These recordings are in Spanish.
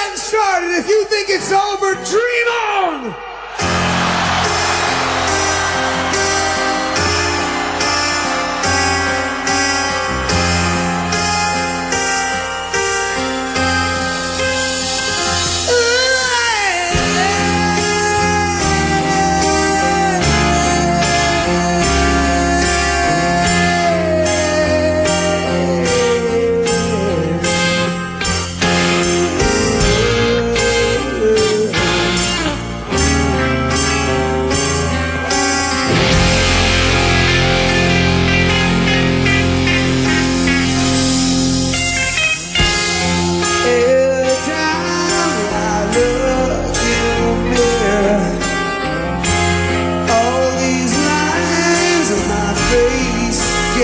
getting started. If you think it's over, dream on!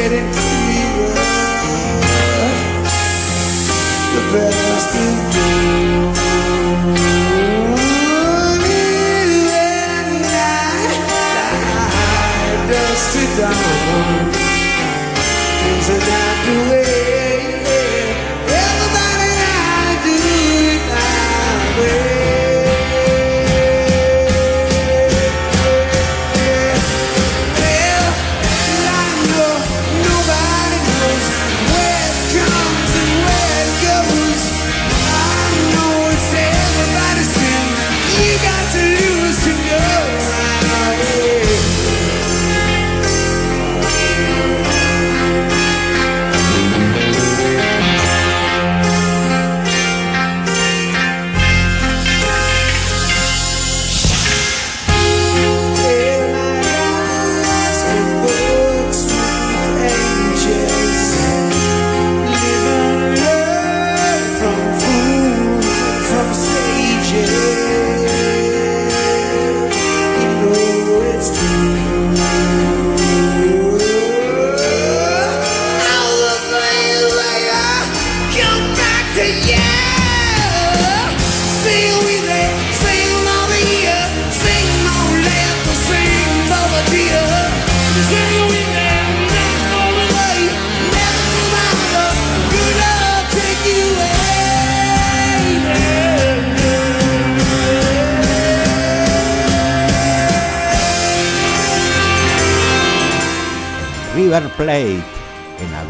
Plate.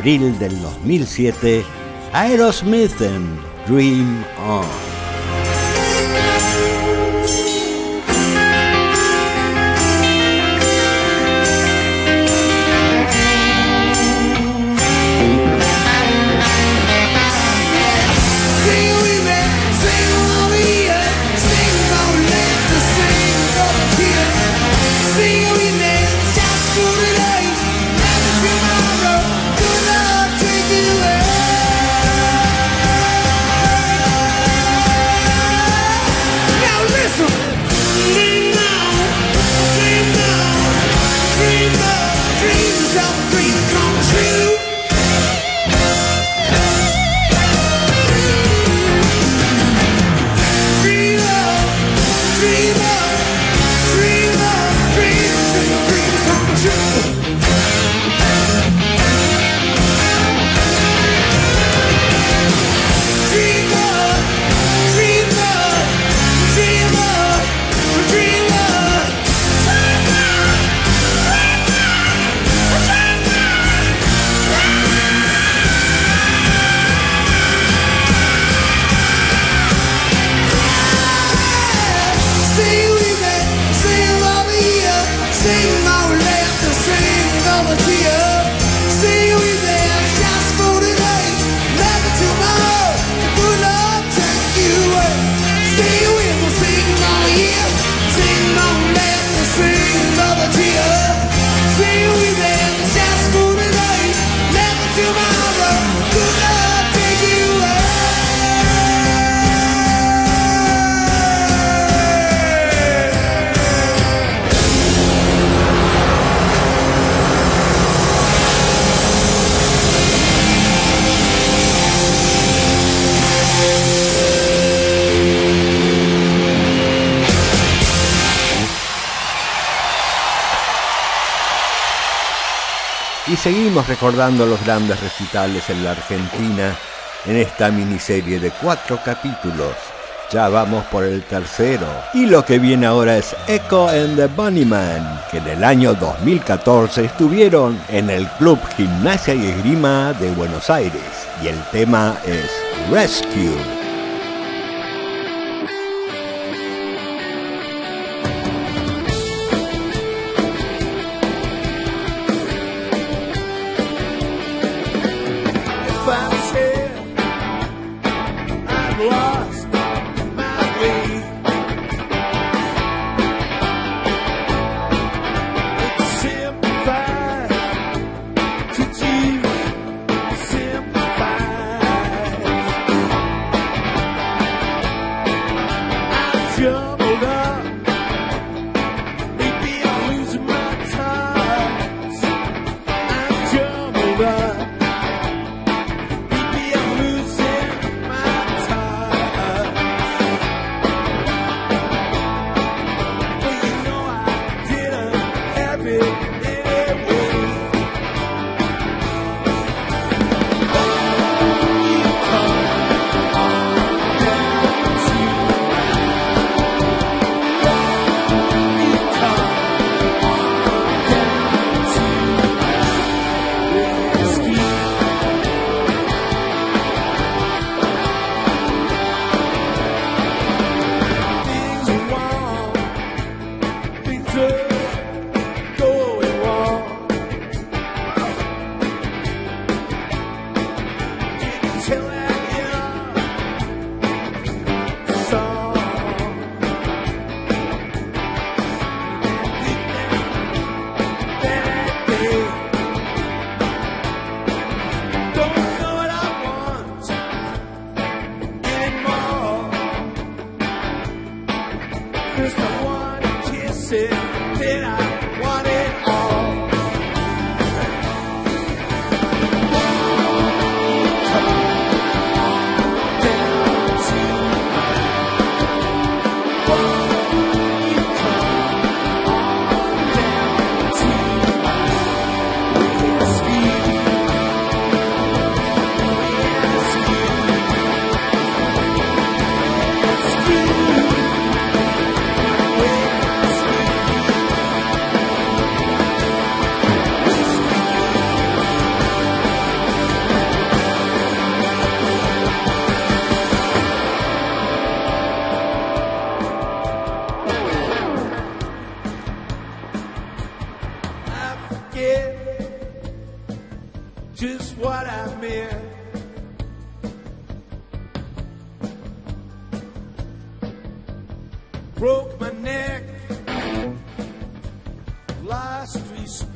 Abril del 2007, Aerosmith en Dream On. Seguimos recordando los grandes recitales en la Argentina en esta miniserie de cuatro capítulos Ya vamos por el tercero. Y lo que viene ahora es Echo and the Bunnyman, que en el año 2014 estuvieron en el Club Gimnasia y Esgrima de Buenos Aires. Y el tema es Rescue.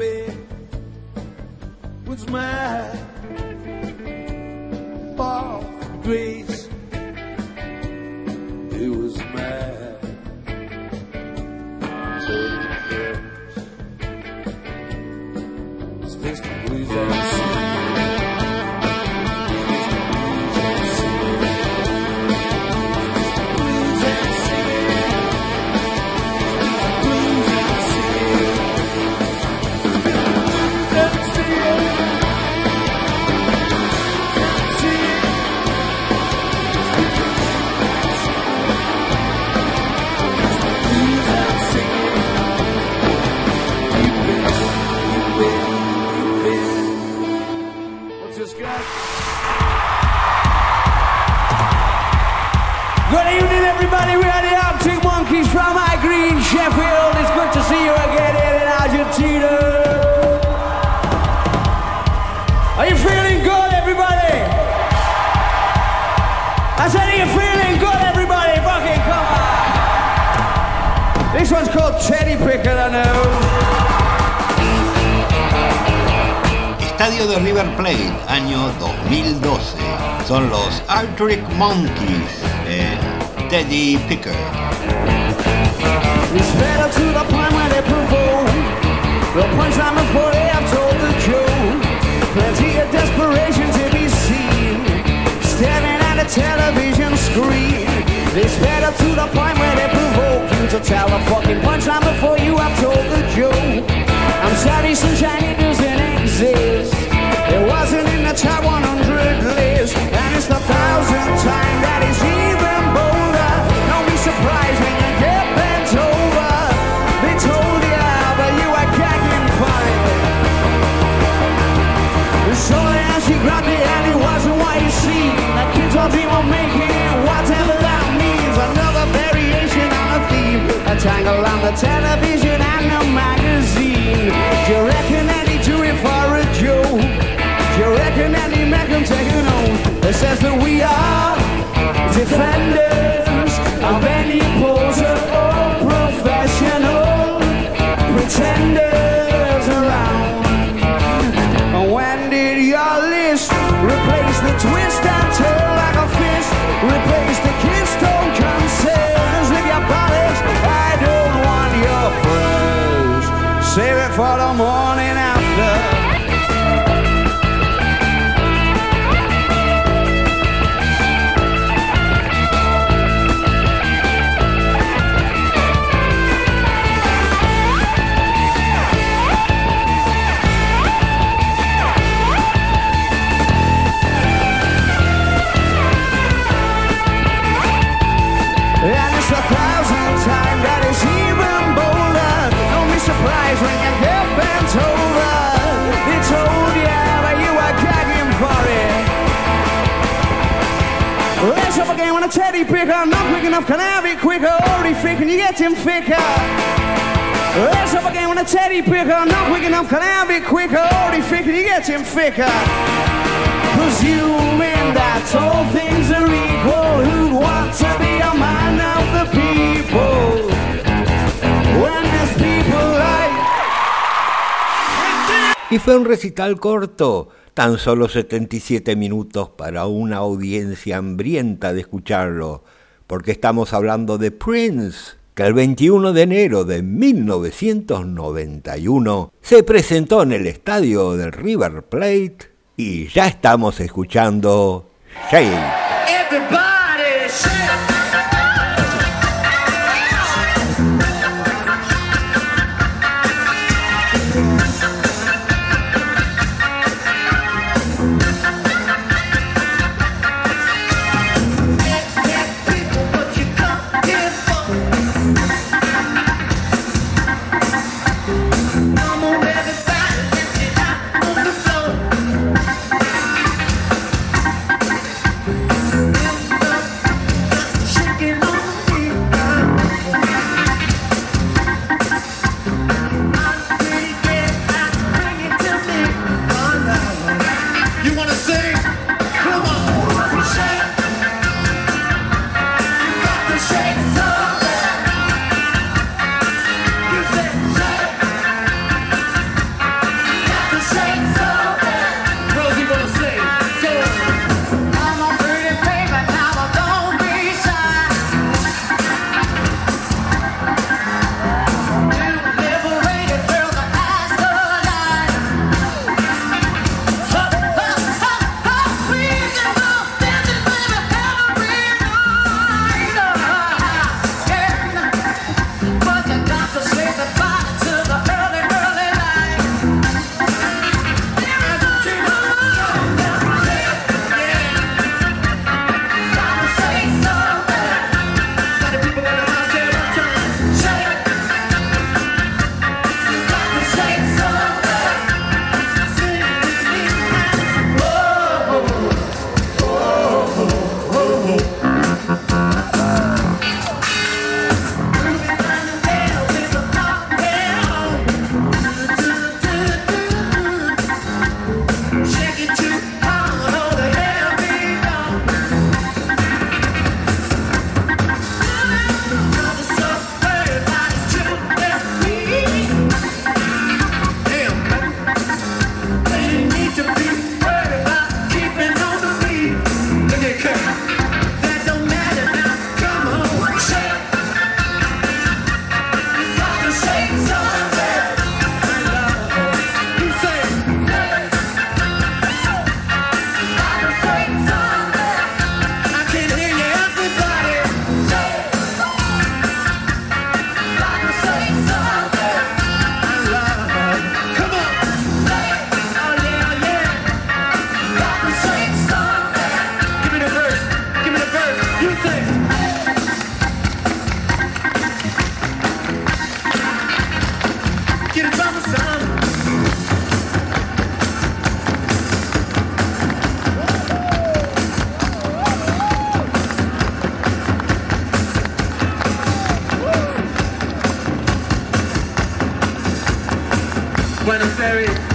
bed was my fall from grace. It was my Estadio de River Plate, año 2012. Son los Arctic Monkeys en Teddy Picker. Point where they of desperation to television screen. The point where they provoke you To tell a fucking punchline before you have told the joke I'm sorry sunshine it doesn't exist. It wasn't in the top television and the magazine. Do you reckon that he do it for a joke? Do you reckon that he make him take it home? It says that we are defenders of any poser Save it for the morning after. Up again when a teddy picker. Not quick enough, can I be quicker? Already thinking you get him thicker. Let's up again when a teddy picker. Not quick enough, can I be quicker? Already thinking you get him thicker. Presuming that all things are equal, who'd want to be a man of the people? When there's people like Y fue un recital corto, tan solo 77 minutos para una audiencia hambrienta de escucharlo, porque estamos hablando de Prince, que el 21 de enero de 1991 se presentó en el estadio del River Plate y ya estamos escuchando Buenos Aires.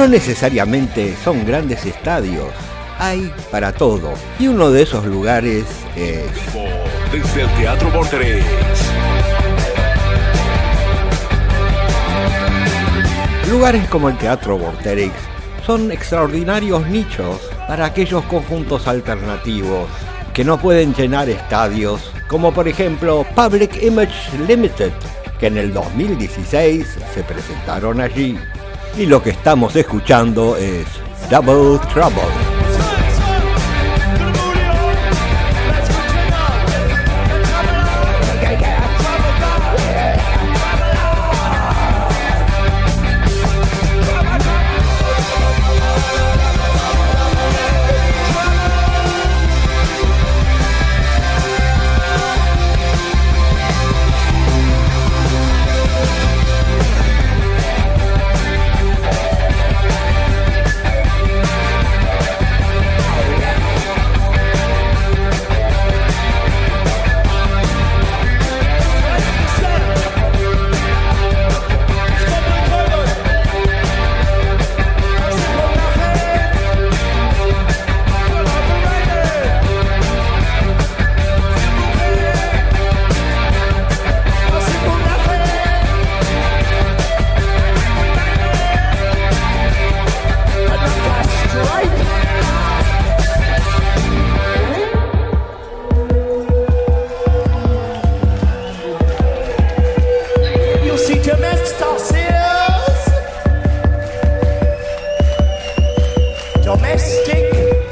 no necesariamente son grandes estadios, hay para todo. Y uno de esos lugares es... El Teatro Lugares como el Teatro Vorterix son extraordinarios nichos para aquellos conjuntos alternativos que no pueden llenar estadios, como por ejemplo Public Image Limited, que en el 2016 se presentaron allí y lo que estamos escuchando es Double Trouble. domestic.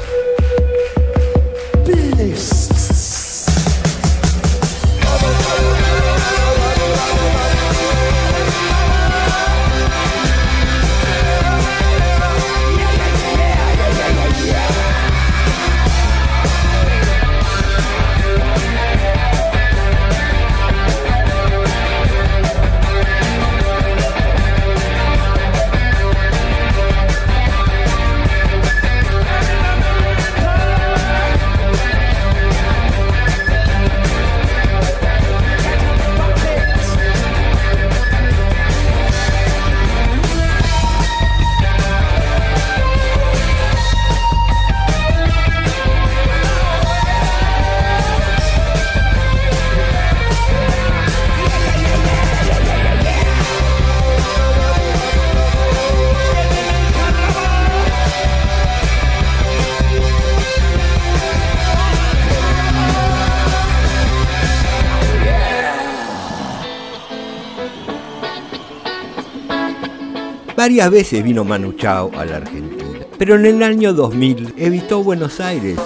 Varias veces vino Manu Chao a la Argentina, pero en el año 2000 evitó Buenos Aires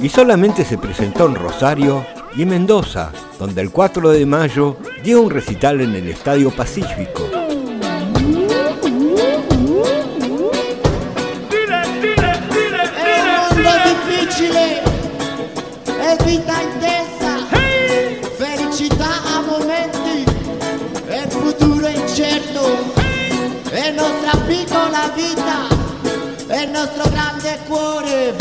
y solamente se presentó en Rosario y Mendoza, donde el 4 de mayo dio un recital en el Estadio Pacífico. vita e il nostro grande cuore.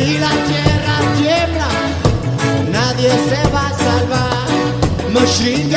Si la tierra tiembla, nadie se va a salvar. Machine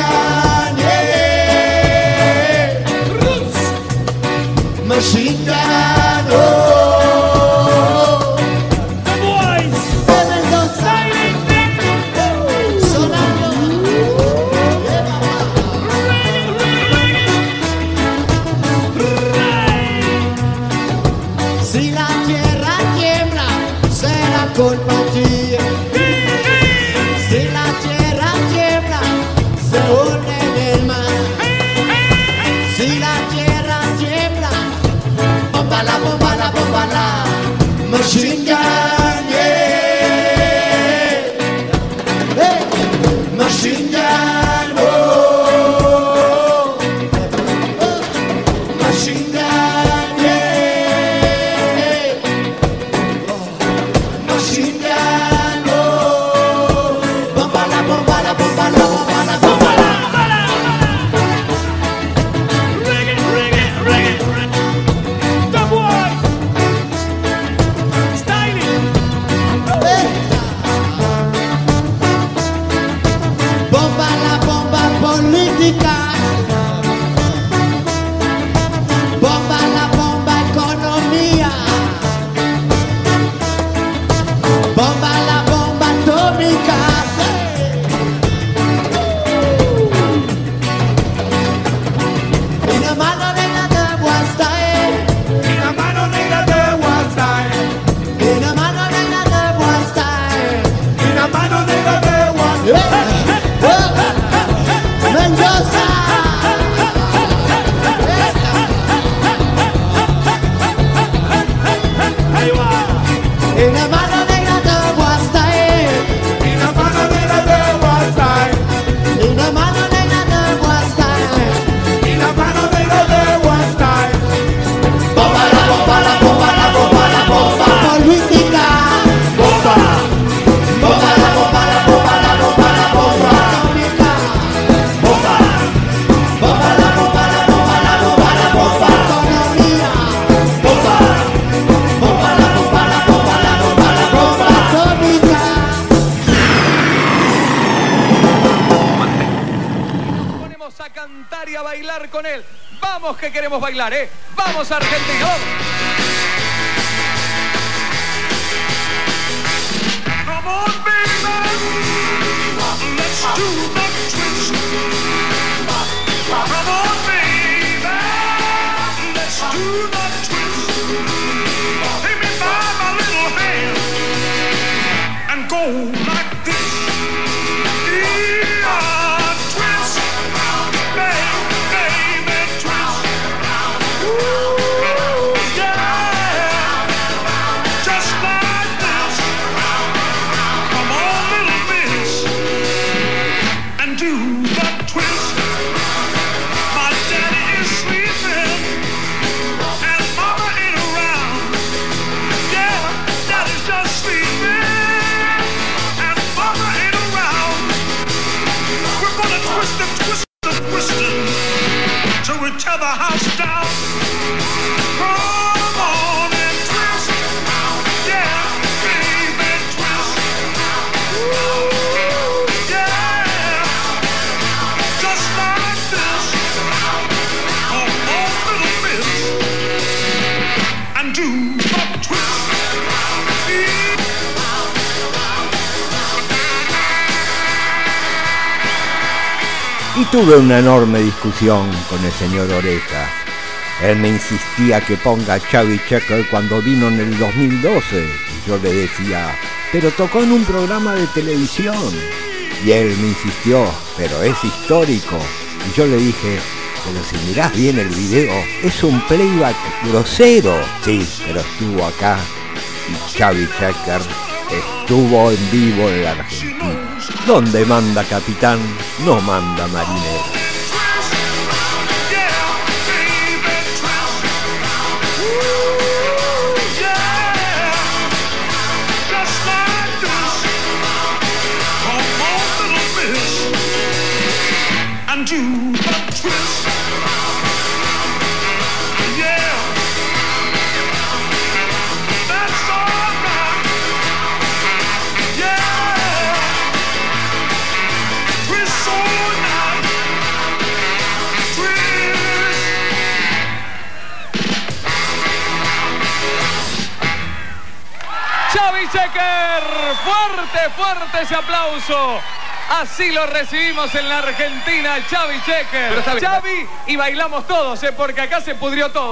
Vamos Argentina, tear the house down. Tuve una enorme discusión con el señor Orejas. Él me insistía que ponga a Checker cuando vino en el 2012. Y yo le decía, pero tocó en un programa de televisión. Y él me insistió, pero es histórico. Y yo le dije, pero si mirás bien el video, es un playback grosero. Sí, pero estuvo acá. Y Chavi Checker estuvo en vivo en la Argentina. Donde manda capitán, no manda marinero. Fuerte, fuerte ese aplauso. Así lo recibimos en la Argentina, Xavi Checker. Xavi y bailamos todos, ¿eh? porque acá se pudrió todo.